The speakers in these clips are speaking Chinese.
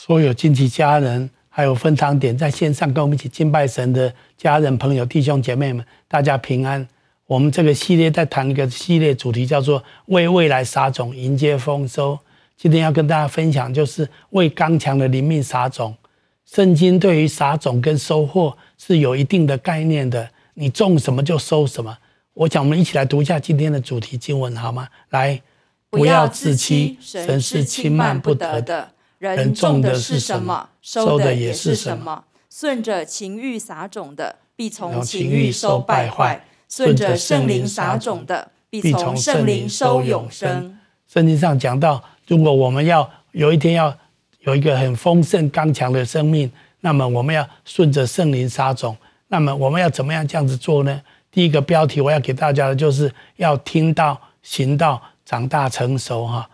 所有亲戚家人，还有分堂点在线上跟我们一起敬拜神的家人、朋友、弟兄姐妹们，大家平安。我们这个系列在谈一个系列主题，叫做“为未来撒种，迎接丰收”。今天要跟大家分享，就是为刚强的灵命撒种。圣经对于撒种跟收获是有一定的概念的，你种什么就收什么。我想我们一起来读一下今天的主题经文，好吗？来，不要自欺，神是轻慢不得的。人种的是什么，收的也是什么。顺着情欲撒种的，必从情欲收败坏；顺着圣灵撒种的，必从圣灵收永生。圣经上讲到，如果我们要有一天要有一个很丰盛、刚强的生命，那么我们要顺着圣灵撒种。那么我们要怎么样这样子做呢？第一个标题我要给大家的就是要听到、行道、长大成熟。哈，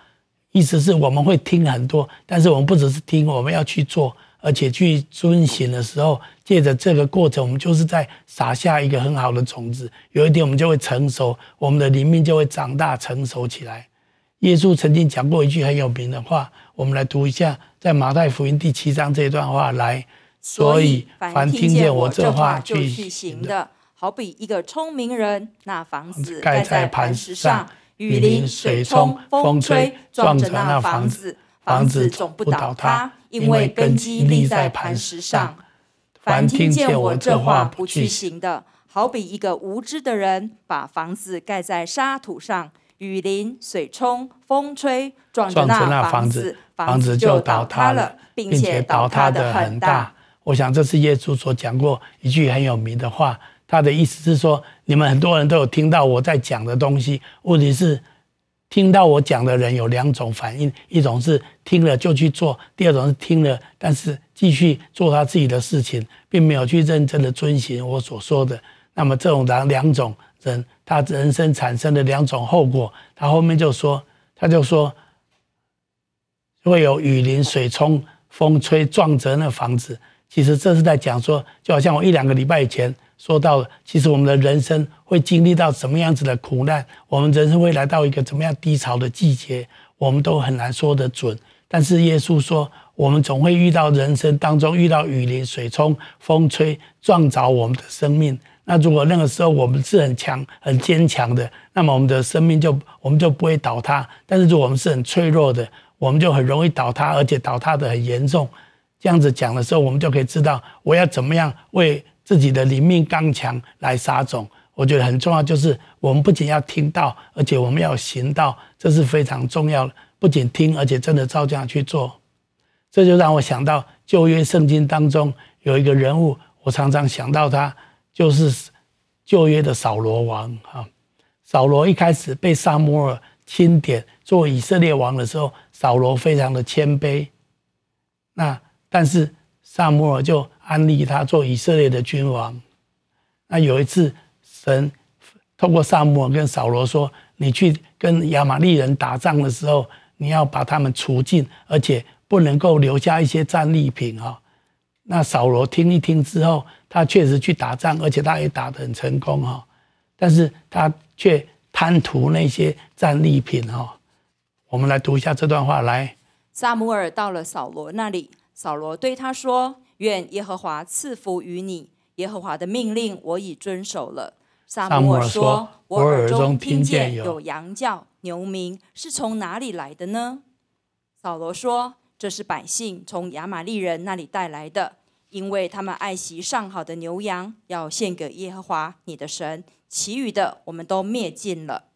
意思是我们会听很多，但是我们不只是听，我们要去做，而且去遵循的时候，借着这个过程，我们就是在撒下一个很好的种子。有一天我们就会成熟，我们的灵命就会长大成熟起来。耶稣曾经讲过一句很有名的话，我们来读一下，在马太福音第七章这一段话来。所以，凡听见我这话就去行的，好比一个聪明人，那房子盖在磐石上，雨淋、水冲、风吹，撞着那房子，房子总不倒塌，因为根基立在磐石上。凡听见我这话不去行的，好比一个无知的人，把房子盖在沙土上。雨淋、水冲、风吹，撞着那房子，房子就倒塌了，并且倒塌得很大。我想这是耶稣所讲过一句很有名的话。他的意思是说，你们很多人都有听到我在讲的东西，问题是听到我讲的人有两种反应：一种是听了就去做；第二种是听了，但是继续做他自己的事情，并没有去认真的遵循我所说的。那么这种两两种。人他人生产生的两种后果，他后面就说，他就说会有雨淋、水冲、风吹撞折那房子。其实这是在讲说，就好像我一两个礼拜以前说到了，其实我们的人生会经历到什么样子的苦难，我们人生会来到一个怎么样低潮的季节，我们都很难说得准。但是耶稣说，我们总会遇到人生当中遇到雨淋、水冲、风吹撞着我们的生命。那如果那个时候我们是很强、很坚强的，那么我们的生命就我们就不会倒塌。但是如果我们是很脆弱的，我们就很容易倒塌，而且倒塌得很严重。这样子讲的时候，我们就可以知道我要怎么样为自己的灵命刚强来撒种。我觉得很重要，就是我们不仅要听道，而且我们要行道，这是非常重要的。不仅听，而且真的照这样去做。这就让我想到旧约圣经当中有一个人物，我常常想到他。就是旧约的扫罗王哈，扫罗一开始被撒母耳钦点做以色列王的时候，扫罗非常的谦卑。那但是撒母耳就安利他做以色列的君王。那有一次，神透过撒母耳跟扫罗说：“你去跟亚玛力人打仗的时候，你要把他们除尽，而且不能够留下一些战利品啊。”那扫罗听一听之后，他确实去打仗，而且他也打得很成功哈。但是他却贪图那些战利品哈。我们来读一下这段话来。撒母耳到了扫罗那里，扫罗对他说：“愿耶和华赐福于你，耶和华的命令我已遵守了。”撒母耳说：“我耳中听见有羊叫、牛鸣，是从哪里来的呢？”扫罗说。这是百姓从亚玛利人那里带来的，因为他们爱惜上好的牛羊，要献给耶和华你的神。其余的我们都灭尽了。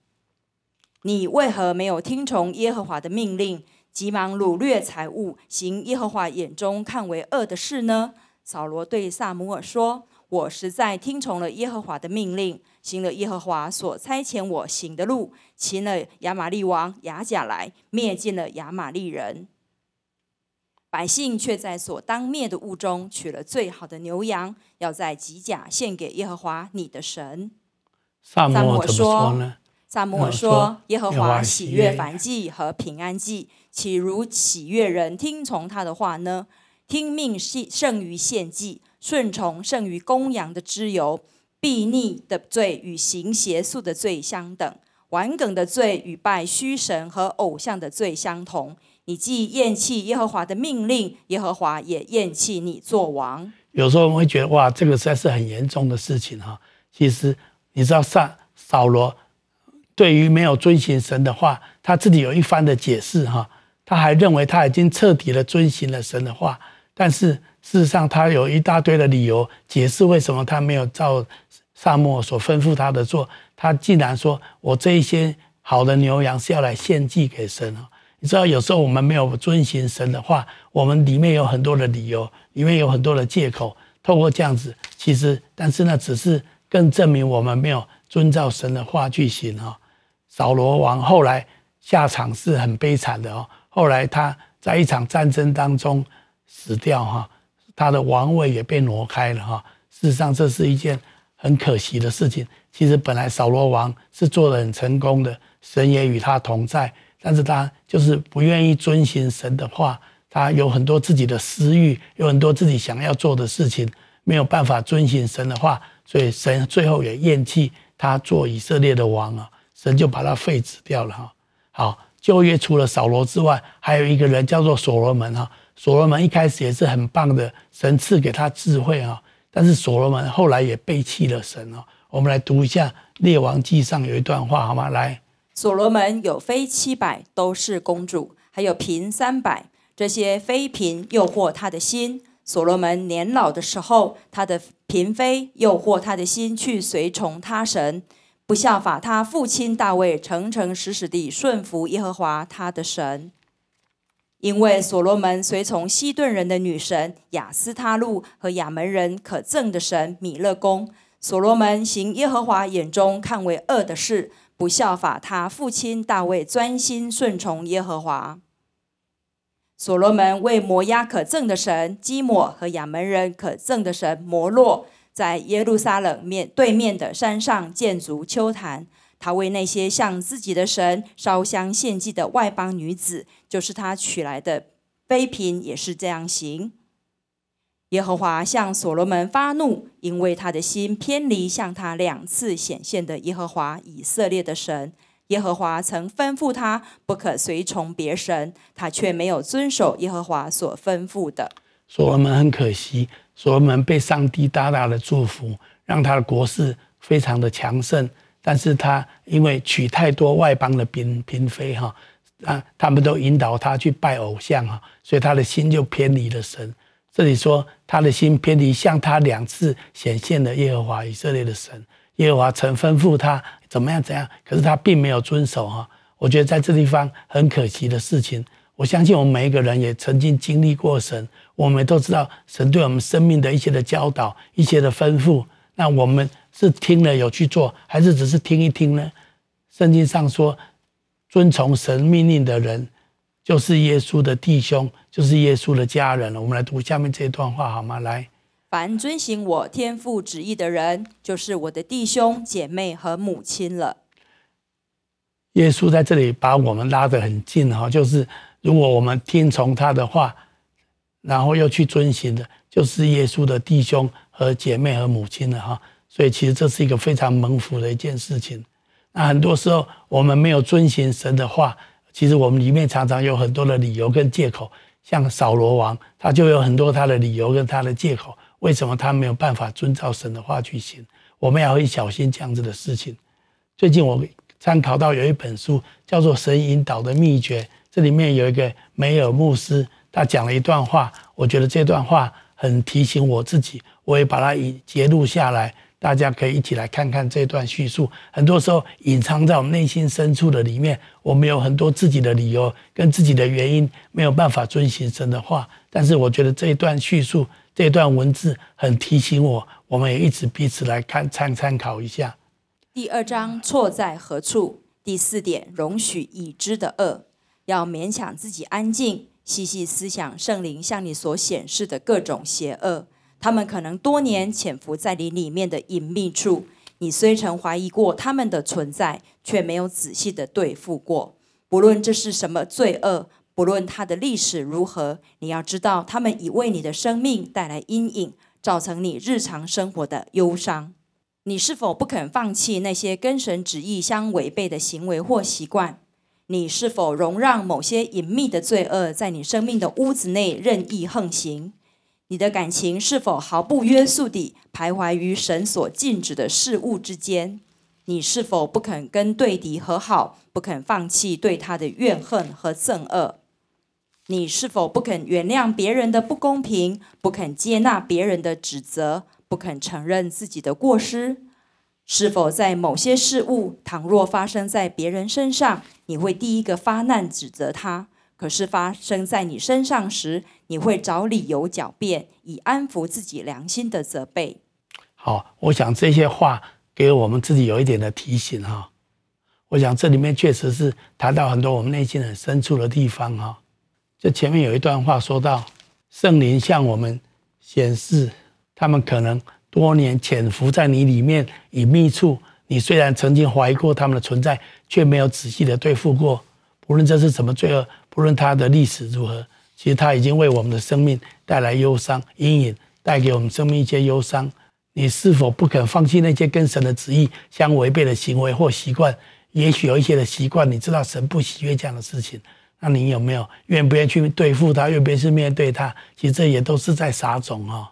你为何没有听从耶和华的命令，急忙掳掠财物，行耶和华眼中看为恶的事呢？扫罗对撒母耳说：“我实在听从了耶和华的命令，行了耶和华所差遣我行的路，擒了亚玛利王亚甲来，灭尽了亚玛利人。”百姓却在所当灭的物中取了最好的牛羊，要在吉甲献给耶和华你的神。撒母耳说呢？撒母耳说：“耶和华喜悦凡祭和平安祭，岂如喜悦人听从他的话呢？听命胜于献祭，顺从胜于公羊的脂油。悖逆的罪与行邪术的罪相等，顽梗的罪与拜虚神和偶像的罪相同。”你既厌弃耶和华的命令，耶和华也厌弃你做王。有时候我们会觉得，哇，这个实在是很严重的事情哈。其实你知道，扫扫罗对于没有遵行神的话，他自己有一番的解释哈。他还认为他已经彻底的遵行了神的话，但是事实上他有一大堆的理由解释为什么他没有照撒母耳所吩咐他的做。他竟然说：“我这一些好的牛羊是要来献祭给神啊。”你知道，有时候我们没有遵行神的话，我们里面有很多的理由，里面有很多的借口。透过这样子，其实，但是呢，只是更证明我们没有遵照神的话去行哈。扫罗王后来下场是很悲惨的哦，后来他在一场战争当中死掉哈，他的王位也被挪开了哈。事实上，这是一件很可惜的事情。其实本来扫罗王是做得很成功的，神也与他同在。但是他就是不愿意遵行神的话，他有很多自己的私欲，有很多自己想要做的事情，没有办法遵行神的话，所以神最后也厌弃他做以色列的王啊，神就把他废止掉了哈。好，旧约除了扫罗之外，还有一个人叫做所罗门哈。所罗门一开始也是很棒的，神赐给他智慧啊，但是所罗门后来也背弃了神啊。我们来读一下《列王记》上有一段话好吗？来。所罗门有妃七百，都是公主，还有嫔三百。这些妃嫔诱惑他的心。所罗门年老的时候，他的嫔妃诱惑他的心去随从他神，不效法他父亲大卫，诚诚实实地顺服耶和华他的神。因为所罗门随从西顿人的女神雅斯他路和亚门人可憎的神米勒公。所罗门行耶和华眼中看为恶的事。不效法他父亲大卫，专心顺从耶和华。所罗门为摩押可憎的神基抹和亚门人可憎的神摩洛，在耶路撒冷面对面的山上建筑丘坛。他为那些向自己的神烧香献祭的外邦女子，就是他娶来的妃嫔，也是这样行。耶和华向所罗门发怒，因为他的心偏离向他两次显现的耶和华以色列的神。耶和华曾吩咐他不可随从别神，他却没有遵守耶和华所吩咐的。所罗门很可惜，所罗门被上帝大大的祝福，让他的国势非常的强盛。但是他因为娶太多外邦的嫔嫔妃哈，啊，他们都引导他去拜偶像哈，所以他的心就偏离了神。这里说他的心偏离向他两次显现的耶和华以色列的神，耶和华曾吩咐他怎么样怎样，可是他并没有遵守哈。我觉得在这地方很可惜的事情。我相信我们每一个人也曾经经历过神，我们都知道神对我们生命的一些的教导、一些的吩咐。那我们是听了有去做，还是只是听一听呢？圣经上说，遵从神命令的人。就是耶稣的弟兄，就是耶稣的家人了。我们来读下面这一段话好吗？来，凡遵行我天父旨意的人，就是我的弟兄姐妹和母亲了。耶稣在这里把我们拉得很近哈，就是如果我们听从他的话，然后又去遵循的，就是耶稣的弟兄和姐妹和母亲了哈。所以其实这是一个非常蒙福的一件事情。那很多时候我们没有遵循神的话。其实我们里面常常有很多的理由跟借口，像扫罗王，他就有很多他的理由跟他的借口，为什么他没有办法遵照神的话去行？我们要会小心这样子的事情。最近我参考到有一本书叫做《神引导的秘诀》，这里面有一个梅尔牧师，他讲了一段话，我觉得这段话很提醒我自己，我也把它以截录下来。大家可以一起来看看这段叙述。很多时候隐藏在我们内心深处的里面，我们有很多自己的理由跟自己的原因，没有办法遵循神的话。但是我觉得这一段叙述，这段文字很提醒我，我们也一直彼此来看参参考一下。第二章错在何处？第四点，容许已知的恶，要勉强自己安静，细细思想圣灵向你所显示的各种邪恶。他们可能多年潜伏在你里面的隐秘处，你虽曾怀疑过他们的存在，却没有仔细的对付过。不论这是什么罪恶，不论它的历史如何，你要知道，他们已为你的生命带来阴影，造成你日常生活的忧伤。你是否不肯放弃那些跟神旨意相违背的行为或习惯？你是否容让某些隐秘的罪恶在你生命的屋子内任意横行？你的感情是否毫不约束地徘徊于神所禁止的事物之间？你是否不肯跟对敌和好，不肯放弃对他的怨恨和憎恶？你是否不肯原谅别人的不公平，不肯接纳别人的指责，不肯承认自己的过失？是否在某些事物，倘若发生在别人身上，你会第一个发难指责他？可是发生在你身上时，你会找理由狡辩，以安抚自己良心的责备。好，我想这些话给我们自己有一点的提醒哈。我想这里面确实是谈到很多我们内心很深处的地方哈。这前面有一段话说到，圣灵向我们显示，他们可能多年潜伏在你里面隐秘处，你虽然曾经怀疑过他们的存在，却没有仔细的对付过。不论这是什么罪恶。不论他的历史如何，其实他已经为我们的生命带来忧伤阴影，带给我们生命一些忧伤。你是否不肯放弃那些跟神的旨意相违背的行为或习惯？也许有一些的习惯，你知道神不喜悦这样的事情，那你有没有愿不愿意去对付他，愿不愿意去面对他？其实这也都是在撒种啊。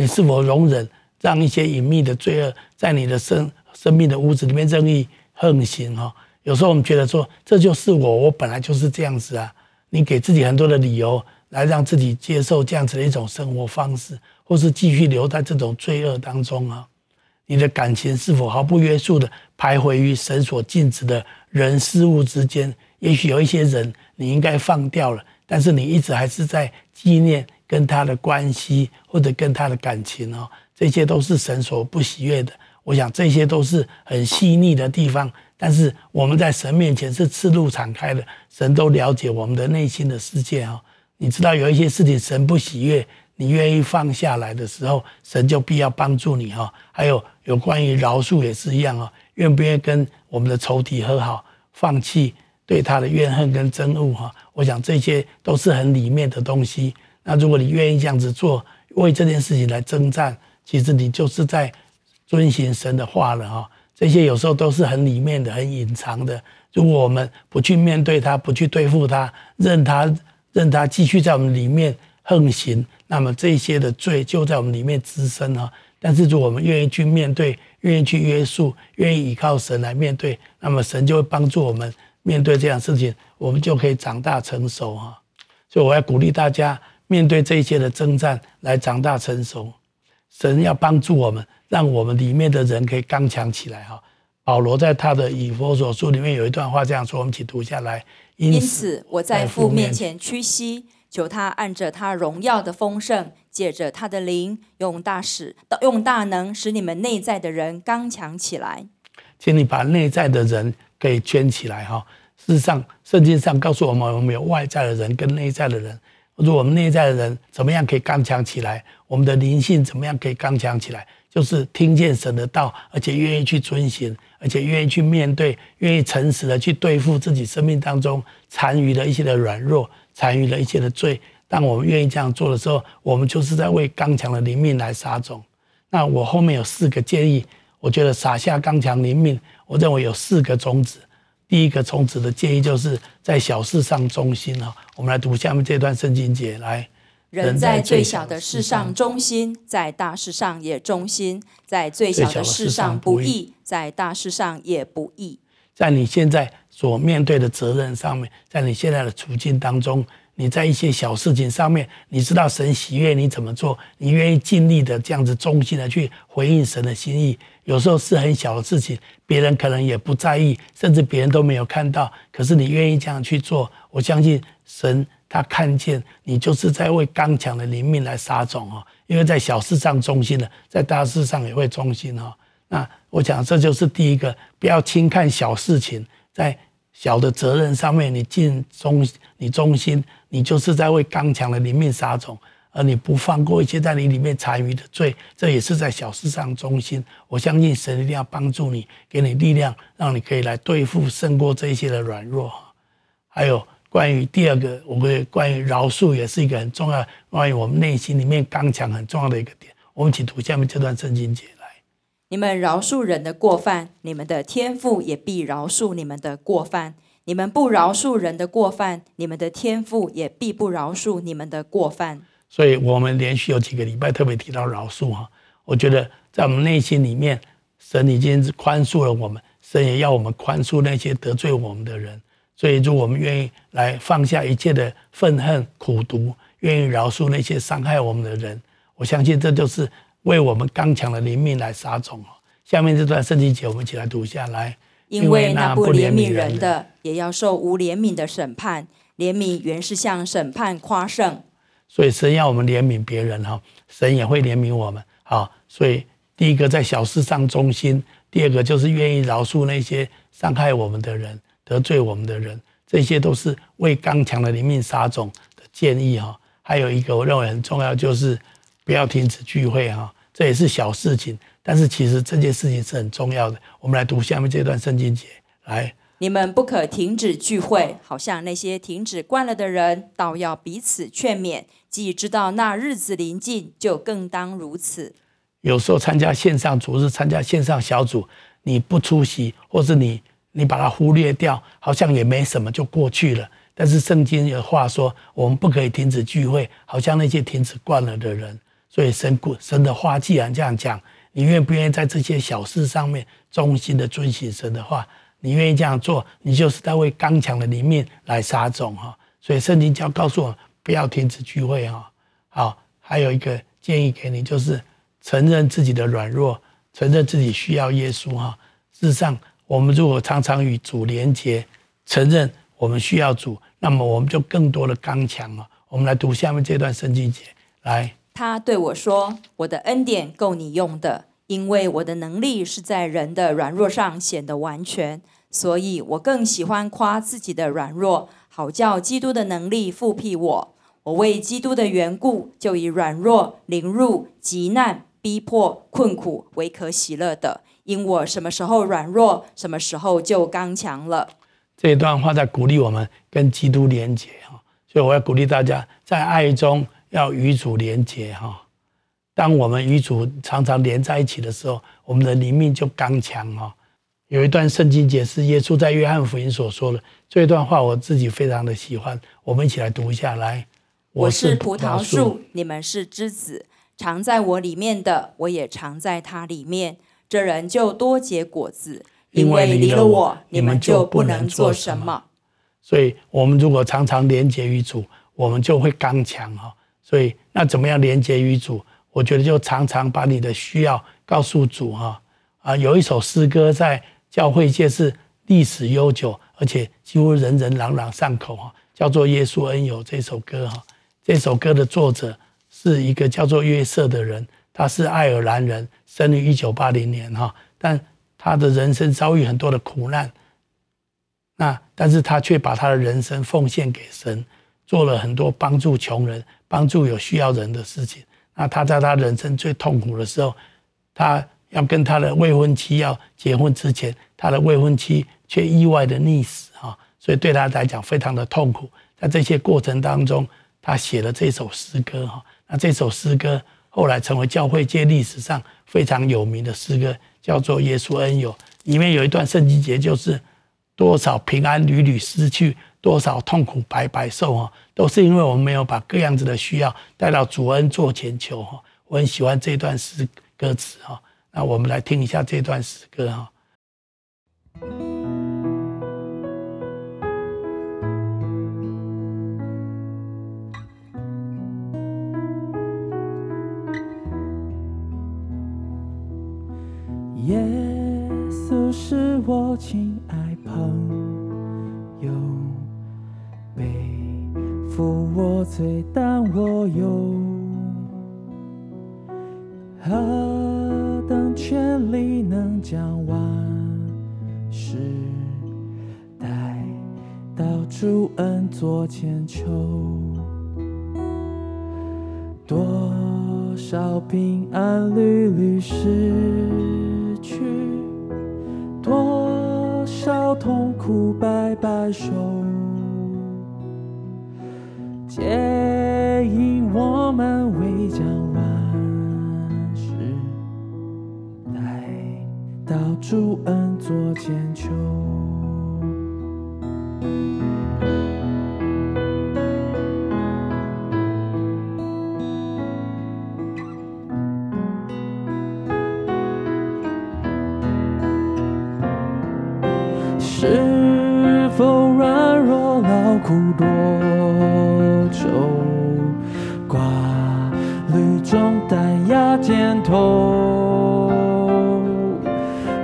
你是否容忍让一些隐秘的罪恶在你的生生命的屋子里面任意横行哈？有时候我们觉得说，这就是我，我本来就是这样子啊。你给自己很多的理由来让自己接受这样子的一种生活方式，或是继续留在这种罪恶当中啊。你的感情是否毫不约束的徘徊于神所禁止的人事物之间？也许有一些人你应该放掉了，但是你一直还是在纪念跟他的关系或者跟他的感情哦。这些都是神所不喜悦的。我想这些都是很细腻的地方。但是我们在神面前是赤露敞开的，神都了解我们的内心的世界啊。你知道有一些事情神不喜悦，你愿意放下来的时候，神就必要帮助你哈。还有有关于饶恕也是一样啊，愿不愿意跟我们的仇敌和好，放弃对他的怨恨跟憎恶哈。我想这些都是很里面的东西。那如果你愿意这样子做，为这件事情来征战，其实你就是在遵行神的话了哈。这些有时候都是很里面的、很隐藏的。如果我们不去面对它，不去对付它，任它任它继续在我们里面横行，那么这些的罪就在我们里面滋生啊。但是，如果我们愿意去面对，愿意去约束，愿意依靠神来面对，那么神就会帮助我们面对这样事情，我们就可以长大成熟哈。所以，我要鼓励大家面对这一切的征战，来长大成熟。神要帮助我们。让我们里面的人可以刚强起来哈。保罗在他的以弗所书里面有一段话这样说，我们一起读下来。因此，我在父面前屈膝，求他按着他荣耀的丰盛，借着他的灵，用大使用大能，使你们内在的人刚强起来。请你把内在的人给圈起来哈。事实上，圣经上告诉我们，我们有外在的人跟内在的人。如果我们内在的人怎么样可以刚强起来，我们的灵性怎么样可以刚强起来？就是听见神的道，而且愿意去遵行，而且愿意去面对，愿意诚实的去对付自己生命当中残余的一些的软弱，残余的一些的罪。当我们愿意这样做的时候，我们就是在为刚强的灵命来撒种。那我后面有四个建议，我觉得撒下刚强灵命，我认为有四个种子。第一个从子的建议就是在小事上忠心哈。我们来读下面这段圣经节来。人在最小的事上忠心，在大事上也忠心；在最小的事上不义，在大事上也不义。在你现在所面对的责任上面，在你现在的处境当中，你在一些小事情上面，你知道神喜悦你怎么做，你愿意尽力的这样子忠心的去回应神的心意。有时候是很小的事情，别人可能也不在意，甚至别人都没有看到，可是你愿意这样去做，我相信神。他看见你就是在为刚强的灵命来撒种哦，因为在小事上忠心的，在大事上也会忠心哦。那我讲这就是第一个，不要轻看小事情，在小的责任上面你尽忠，你忠心，你就是在为刚强的灵命撒种，而你不放过一些在你里面残余的罪，这也是在小事上忠心。我相信神一定要帮助你，给你力量，让你可以来对付胜过这一些的软弱，还有。关于第二个，我觉得关于饶恕也是一个很重要，关于我们内心里面刚强很重要的一个点。我们请读下面这段圣经节：你们饶恕人的过犯，你们的天父也必饶恕你们的过犯；你们不饶恕人的过犯，你们的天父也必不饶恕你们的过犯。所以，我们连续有几个礼拜特别提到饶恕哈。我觉得在我们内心里面，神已经宽恕了我们，神也要我们宽恕那些得罪我们的人。所以，如我们愿意来放下一切的愤恨、苦毒，愿意饶恕那些伤害我们的人，我相信这就是为我们刚强的灵命来撒种哦。下面这段圣经节，我们一起来读下来。因为那不怜悯人的，也要受无怜悯的审判。怜悯原是向审判夸胜。所以神要我们怜悯别人哈，神也会怜悯我们。好，所以第一个在小事上忠心，第二个就是愿意饶恕那些伤害我们的人、得罪我们的人，这些都是为刚强的灵命撒种的建议哈。还有一个我认为很重要，就是不要停止聚会哈，这也是小事情。但是其实这件事情是很重要的。我们来读下面这段圣经节，来，你们不可停止聚会，好像那些停止惯了的人，倒要彼此劝勉。既知道那日子临近，就更当如此。有时候参加线上组日、参加线上小组，你不出席，或是你你把它忽略掉，好像也没什么，就过去了。但是圣经有话说，我们不可以停止聚会，好像那些停止惯了的人。所以神神的话既然这样讲。你愿不愿意在这些小事上面忠心的遵行神的话？你愿意这样做，你就是在为刚强的灵命来撒种哈。所以圣经教告诉我，不要停止聚会哈。好，还有一个建议给你，就是承认自己的软弱，承认自己需要耶稣哈。事实上，我们如果常常与主连结，承认我们需要主，那么我们就更多的刚强了。我们来读下面这段圣经节，来。他对我说：“我的恩典够你用的，因为我的能力是在人的软弱上显得完全。所以我更喜欢夸自己的软弱，好叫基督的能力覆庇我。我为基督的缘故，就以软弱、凌辱、急难、逼迫、困苦为可喜乐的，因我什么时候软弱，什么时候就刚强了。”这一段话在鼓励我们跟基督连结啊，所以我要鼓励大家在爱中。要与主连结哈，当我们与主常常连在一起的时候，我们的灵命就刚强哈。有一段圣经解释耶稣在约翰福音所说的这一段话，我自己非常的喜欢，我们一起来读一下来。我是葡萄树，你们是枝子，常在我里面的，我也常在他里面，这人就多结果子，因为离了我，你们就不能做什么。所以，我们如果常常连结于主，我们就会刚强哈。所以，那怎么样连接于主？我觉得就常常把你的需要告诉主哈。啊，有一首诗歌在教会界是历史悠久，而且几乎人人朗朗上口哈，叫做《耶稣恩友》这首歌哈。这首歌的作者是一个叫做约瑟的人，他是爱尔兰人，生于一九八零年哈，但他的人生遭遇很多的苦难，那但是他却把他的人生奉献给神。做了很多帮助穷人、帮助有需要人的事情。那他在他人生最痛苦的时候，他要跟他的未婚妻要结婚之前，他的未婚妻却意外的溺死啊！所以对他来讲非常的痛苦。在这些过程当中，他写了这首诗歌哈。那这首诗歌后来成为教会界历史上非常有名的诗歌，叫做《耶稣恩友》。里面有一段圣经节，就是多少平安屡屡失去。多少痛苦白白受哦，都是因为我们没有把各样子的需要带到主恩座前求哈。我很喜欢这段诗歌词哈，那我们来听一下这段诗歌哈。耶稣是我亲爱朋负我罪，担我忧，何等权利能将万事带到主恩座前求？多少平安屡屡失去，多少痛苦白白受。皆因我们未将万事待到主恩座前求。是否软弱、劳苦多？挂虑重担压肩头，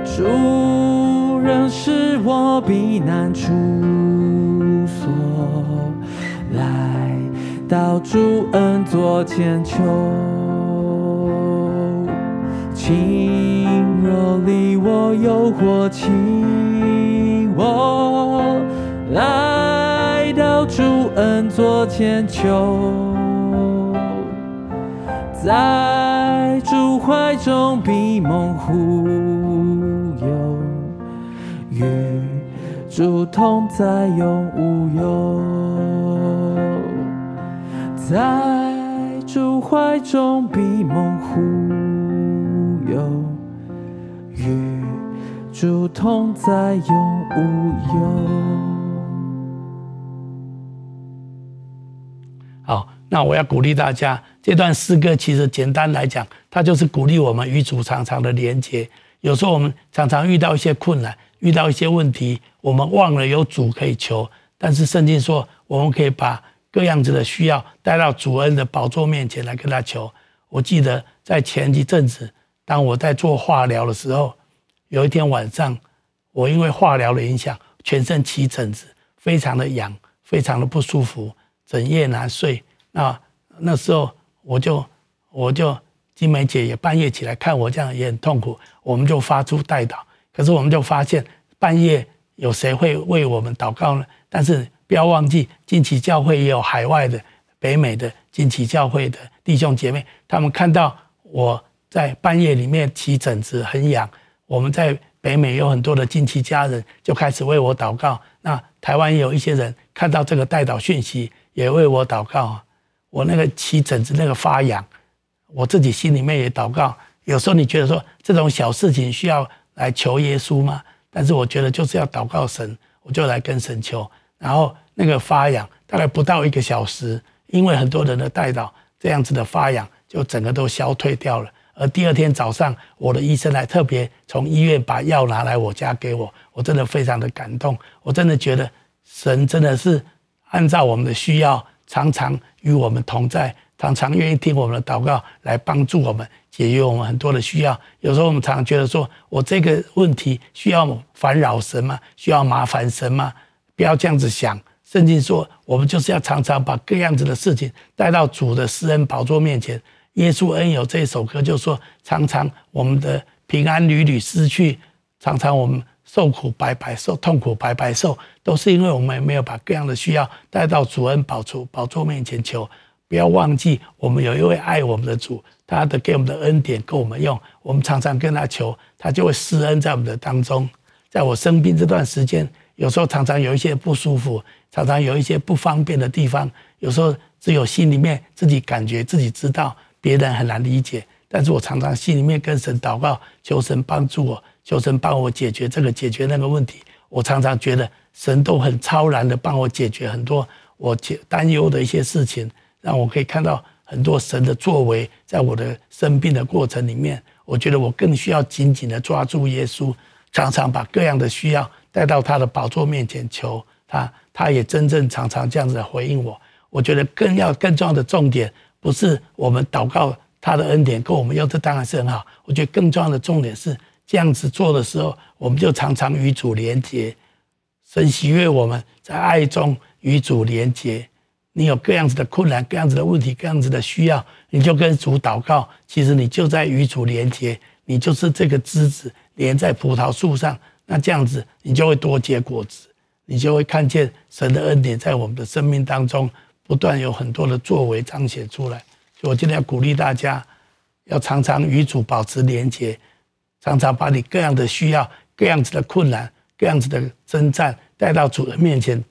主仍是我避难处所，来到主恩座前求。情若离我诱惑起我，来到主恩座前求，在主怀中闭梦呼游，与主同在永无忧，在主怀中闭梦呼。有与主同在，永无忧。好，那我要鼓励大家，这段诗歌其实简单来讲，它就是鼓励我们与主常常的连接。有时候我们常常遇到一些困难，遇到一些问题，我们忘了有主可以求。但是圣经说，我们可以把各样子的需要带到主恩的宝座面前来跟他求。我记得在前一阵子。当我在做化疗的时候，有一天晚上，我因为化疗的影响，全身起疹子，非常的痒，非常的不舒服，整夜难睡。那那时候我就我就金梅姐也半夜起来看我这样也很痛苦，我们就发出代祷。可是我们就发现半夜有谁会为我们祷告呢？但是不要忘记，近期教会也有海外的、北美的近期教会的弟兄姐妹，他们看到我。在半夜里面起疹子很痒，我们在北美有很多的近期家人就开始为我祷告。那台湾有一些人看到这个代祷讯息，也为我祷告。我那个起疹子那个发痒，我自己心里面也祷告。有时候你觉得说这种小事情需要来求耶稣吗？但是我觉得就是要祷告神，我就来跟神求。然后那个发痒大概不到一个小时，因为很多人的代祷，这样子的发痒就整个都消退掉了。而第二天早上，我的医生还特别从医院把药拿来我家给我，我真的非常的感动。我真的觉得神真的是按照我们的需要，常常与我们同在，常常愿意听我们的祷告，来帮助我们解决我们很多的需要。有时候我们常常觉得说，我这个问题需要烦扰神吗？需要麻烦神吗？不要这样子想。圣经说，我们就是要常常把各样子的事情带到主的施恩宝座面前。耶稣恩友这首歌就说：常常我们的平安屡屡失去，常常我们受苦白白受，痛苦白白受，都是因为我们没有把各样的需要带到主恩宝座宝座面前求。不要忘记，我们有一位爱我们的主，他的给我们的恩典够我们用。我们常常跟他求，他就会施恩在我们的当中。在我生病这段时间，有时候常常有一些不舒服，常常有一些不方便的地方，有时候只有心里面自己感觉，自己知道。别人很难理解，但是我常常心里面跟神祷告，求神帮助我，求神帮我解决这个解决那个问题。我常常觉得神都很超然的帮我解决很多我担忧的一些事情，让我可以看到很多神的作为，在我的生病的过程里面，我觉得我更需要紧紧的抓住耶稣，常常把各样的需要带到他的宝座面前求他，他也真正常常这样子回应我。我觉得更要更重要的重点。不是我们祷告他的恩典跟我们要，这当然是很好。我觉得更重要的重点是这样子做的时候，我们就常常与主连结，神喜悦我们在爱中与主连结。你有各样子的困难、各样子的问题、各样子的需要，你就跟主祷告。其实你就在与主连接，你就是这个枝子连在葡萄树上。那这样子，你就会多结果子，你就会看见神的恩典在我们的生命当中。不断有很多的作为彰显出来，所以我今天要鼓励大家，要常常与主保持连接，常常把你各样的需要、各样子的困难、各样子的征战带到主的面前，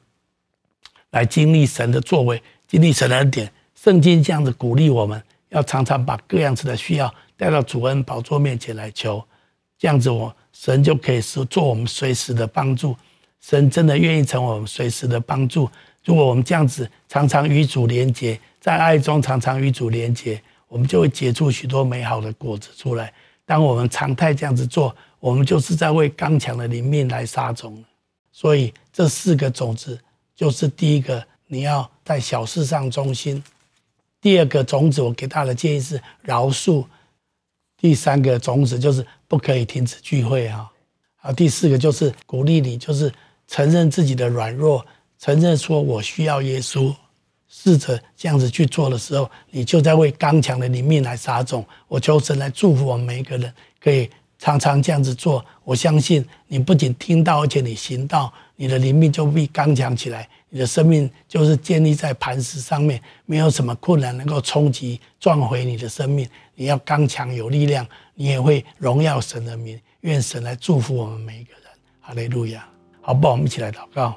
来经历神的作为，经历神的恩典。圣经这样子鼓励我们，要常常把各样子的需要带到主恩宝座面前来求，这样子我神就可以是做我们随时的帮助。神真的愿意成为我们随时的帮助。如果我们这样子常常与主连结，在爱中常常与主连结，我们就会结出许多美好的果子出来。当我们常态这样子做，我们就是在为刚强的灵命来撒种。所以这四个种子就是第一个，你要在小事上忠心；第二个种子，我给他的建议是饶恕；第三个种子就是不可以停止聚会啊。好，第四个就是鼓励你，就是承认自己的软弱，承认说我需要耶稣。试着这样子去做的时候，你就在为刚强的灵命来撒种。我求神来祝福我们每一个人，可以。常常这样子做，我相信你不仅听到，而且你行道，你的灵命就必刚强起来。你的生命就是建立在磐石上面，没有什么困难能够冲击撞毁你的生命。你要刚强有力量，你也会荣耀神的名。愿神来祝福我们每一个人。哈利路亚！好不？我们一起来祷告。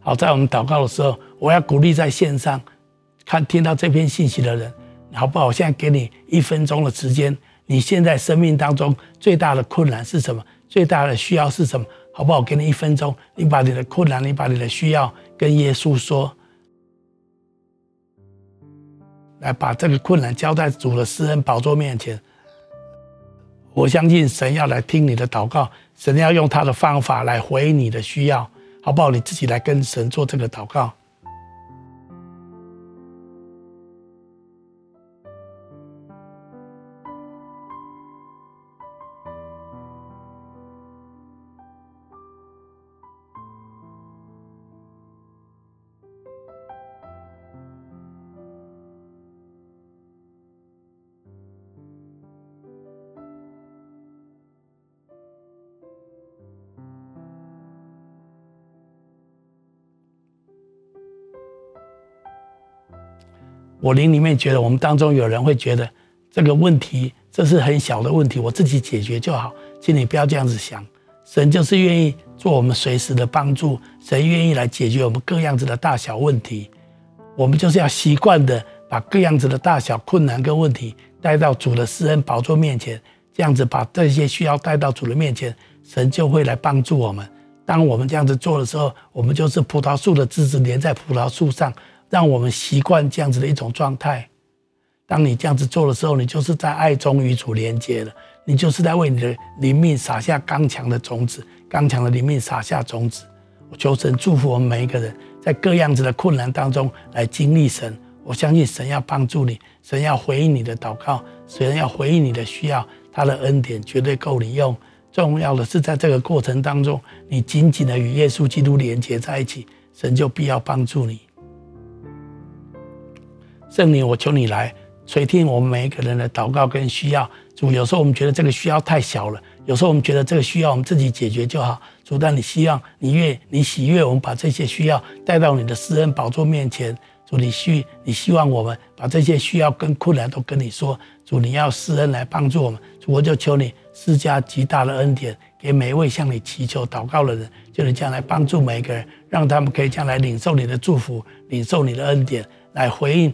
好，在我们祷告的时候，我要鼓励在线上看听到这篇信息的人，好不好？我现在给你一分钟的时间。你现在生命当中最大的困难是什么？最大的需要是什么？好不好？给你一分钟，你把你的困难，你把你的需要跟耶稣说，来把这个困难交在主的私人宝座面前。我相信神要来听你的祷告，神要用他的方法来回应你的需要，好不好？你自己来跟神做这个祷告。我灵里面觉得，我们当中有人会觉得这个问题这是很小的问题，我自己解决就好。请你不要这样子想，神就是愿意做我们随时的帮助，神愿意来解决我们各样子的大小问题。我们就是要习惯的把各样子的大小困难跟问题带到主的施恩宝座面前，这样子把这些需要带到主的面前，神就会来帮助我们。当我们这样子做的时候，我们就是葡萄树的枝子连在葡萄树上。让我们习惯这样子的一种状态。当你这样子做的时候，你就是在爱中与主连接了。你就是在为你的灵命撒下刚强的种子，刚强的灵命撒下种子。我求神祝福我们每一个人，在各样子的困难当中来经历神。我相信神要帮助你，神要回应你的祷告，神要回应你的需要，他的恩典绝对够你用。重要的是，在这个过程当中，你紧紧的与耶稣基督连接在一起，神就必要帮助你。圣灵，我求你来垂听我们每一个人的祷告跟需要。主，有时候我们觉得这个需要太小了，有时候我们觉得这个需要我们自己解决就好。主，但你希望你愿你喜悦我们把这些需要带到你的施恩宝座面前。主，你需你希望我们把这些需要跟困难都跟你说。主，你要施恩来帮助我们。主，我就求你施加极大的恩典给每一位向你祈求祷告的人，就你将来帮助每一个人，让他们可以将来领受你的祝福，领受你的恩典，来回应。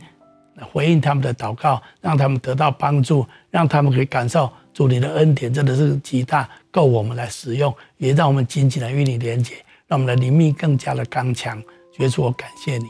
回应他们的祷告，让他们得到帮助，让他们可以感受主你的恩典真的是极大，够我们来使用，也让我们紧紧的与你连接，让我们的灵命更加的刚强。耶稣，我感谢你，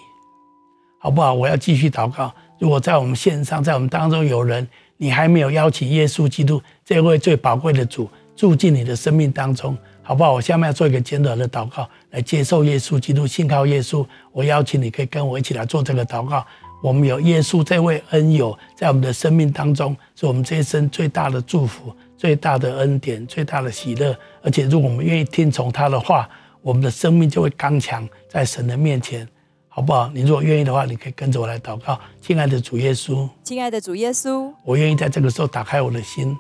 好不好？我要继续祷告。如果在我们线上，在我们当中有人，你还没有邀请耶稣基督这位最宝贵的主住进你的生命当中，好不好？我下面要做一个简短的祷告，来接受耶稣基督，信靠耶稣。我邀请你可以跟我一起来做这个祷告。我们有耶稣这位恩友在我们的生命当中，是我们这一生最大的祝福、最大的恩典、最大的喜乐。而且，如果我们愿意听从他的话，我们的生命就会刚强在神的面前，好不好？你如果愿意的话，你可以跟着我来祷告。亲爱的主耶稣，亲爱的主耶稣，我愿意在这个时候打开我的心，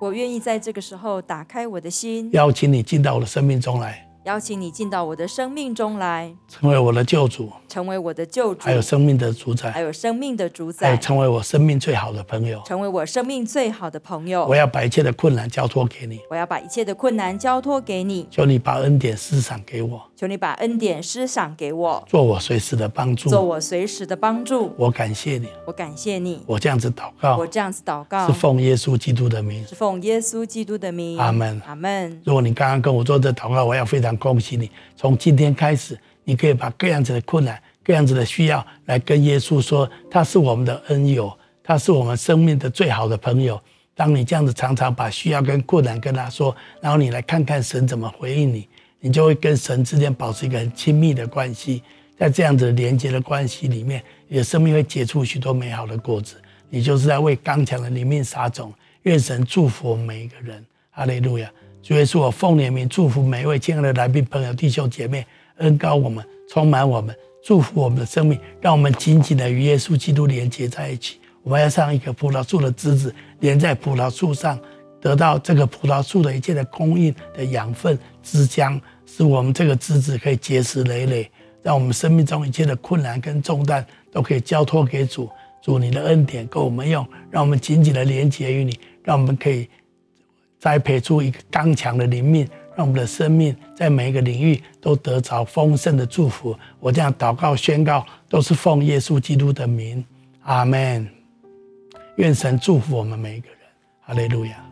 我愿意在这个时候打开我的心，邀请你进到我的生命中来。邀请你进到我的生命中来，成为我的救主，成为我的救主，还有生命的主宰，还有生命的主宰，成为我生命最好的朋友，成为我生命最好的朋友。我要把一切的困难交托给你，我要把一切的困难交托给你。求你把恩典施赏给我，求你把恩典施赏给我，做我随时的帮助，做我随时的帮助。我感谢你，我感谢你。我这样子祷告，我这样子祷告，是奉耶稣基督的名，是奉耶稣基督的名。阿门，阿门。如果你刚刚跟我做这祷告，我要非常恭喜你。从今天开始，你可以把各样子的困难、各样子的需要来跟耶稣说，他是我们的恩友，他是我们生命的最好的朋友。当你这样子常常把需要跟困难跟他说，然后你来看看神怎么回应你，你就会跟神之间保持一个很亲密的关系。在这样子连接的关系里面，你的生命会结出许多美好的果子。你就是在为刚强的灵命撒种。愿神祝福我们每一个人。哈利路亚！主耶稣，我奉你的名祝福每一位亲爱的来宾、朋友、弟兄姐妹，恩膏我们，充满我们，祝福我们的生命，让我们紧紧的与耶稣基督连接在一起。我们要像一棵葡萄树的枝子，连在葡萄树上，得到这个葡萄树的一切的供应的养分、枝浆，使我们这个枝子可以结实累累。让我们生命中一切的困难跟重担都可以交托给主，主你的恩典够我们用，让我们紧紧的连接于你，让我们可以栽培出一个刚强的灵命，让我们的生命在每一个领域都得着丰盛的祝福。我这样祷告宣告，都是奉耶稣基督的名，阿门。愿神祝福我们每一个人，哈利路亚。